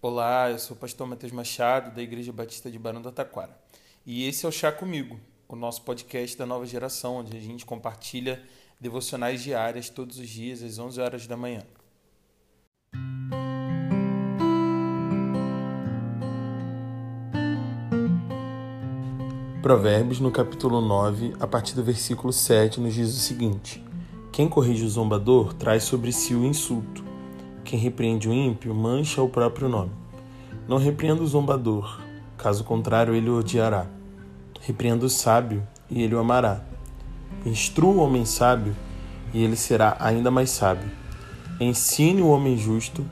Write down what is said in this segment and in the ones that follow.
Olá, eu sou o pastor Matheus Machado, da Igreja Batista de Barão do Taquara. E esse é o Chá Comigo, o nosso podcast da nova geração, onde a gente compartilha devocionais diárias todos os dias, às 11 horas da manhã. Provérbios, no capítulo 9, a partir do versículo 7, nos diz o seguinte: Quem corrige o zombador traz sobre si o insulto quem repreende o ímpio mancha o próprio nome. Não repreenda o zombador, caso contrário ele o odiará. Repreenda o sábio e ele o amará. Instrua o homem sábio e ele será ainda mais sábio. Ensine o homem justo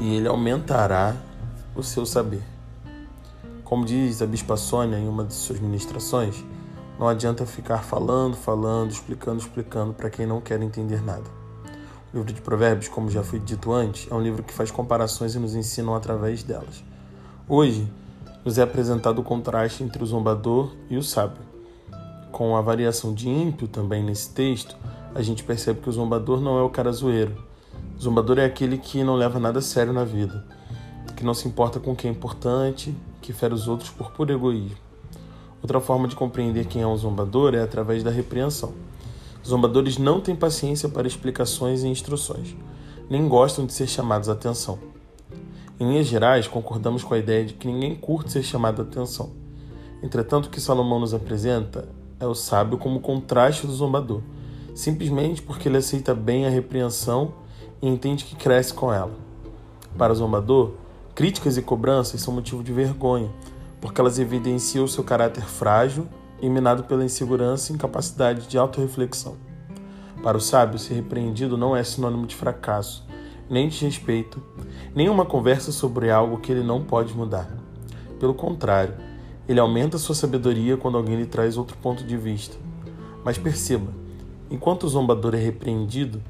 e ele aumentará o seu saber. Como diz a Bispa Sônia em uma de suas ministrações, não adianta ficar falando, falando, explicando, explicando para quem não quer entender nada. O livro de Provérbios, como já foi dito antes, é um livro que faz comparações e nos ensina através delas. Hoje, nos é apresentado o contraste entre o zombador e o sábio. Com a variação de ímpio também nesse texto, a gente percebe que o zombador não é o cara zoeiro. O zombador é aquele que não leva nada a sério na vida, que não se importa com quem é importante, que fere os outros por puro egoísmo. Outra forma de compreender quem é um zombador é através da repreensão. Zombadores não têm paciência para explicações e instruções, nem gostam de ser chamados a atenção. Em linhas gerais, concordamos com a ideia de que ninguém curte ser chamado a atenção. Entretanto, o que Salomão nos apresenta é o sábio como contraste do zombador, simplesmente porque ele aceita bem a repreensão e entende que cresce com ela. Para o zombador, críticas e cobranças são motivo de vergonha, porque elas evidenciam o seu caráter frágil e minado pela insegurança e incapacidade de autorreflexão. Para o sábio, ser repreendido não é sinônimo de fracasso, nem de respeito, nem uma conversa sobre algo que ele não pode mudar. Pelo contrário, ele aumenta sua sabedoria quando alguém lhe traz outro ponto de vista. Mas perceba, enquanto o zombador é repreendido,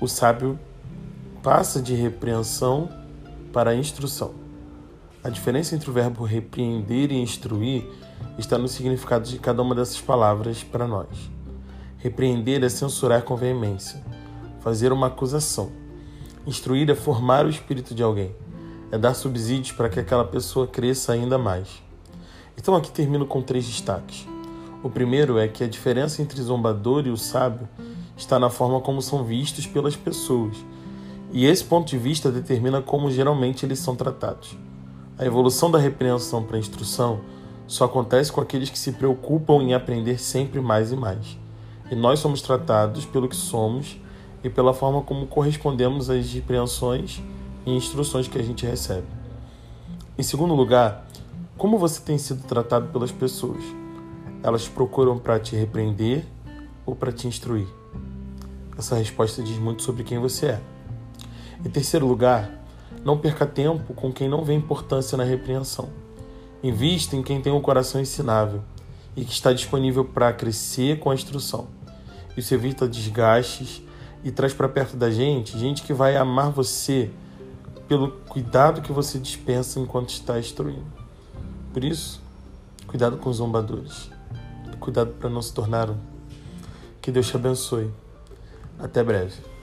o sábio passa de repreensão para instrução. A diferença entre o verbo repreender e instruir está no significado de cada uma dessas palavras para nós. Repreender é censurar com veemência, fazer uma acusação. Instruir é formar o espírito de alguém, é dar subsídios para que aquela pessoa cresça ainda mais. Então aqui termino com três destaques. O primeiro é que a diferença entre zombador e o sábio está na forma como são vistos pelas pessoas, e esse ponto de vista determina como geralmente eles são tratados. A evolução da repreensão para a instrução só acontece com aqueles que se preocupam em aprender sempre mais e mais. E nós somos tratados pelo que somos e pela forma como correspondemos às repreensões e instruções que a gente recebe. Em segundo lugar, como você tem sido tratado pelas pessoas? Elas procuram para te repreender ou para te instruir? Essa resposta diz muito sobre quem você é. Em terceiro lugar, não perca tempo com quem não vê importância na repreensão. Invista em quem tem um coração ensinável e que está disponível para crescer com a instrução. Isso evita desgastes e traz para perto da gente gente que vai amar você pelo cuidado que você dispensa enquanto está instruindo. Por isso, cuidado com os zombadores. Cuidado para não se tornar um. Que Deus te abençoe. Até breve.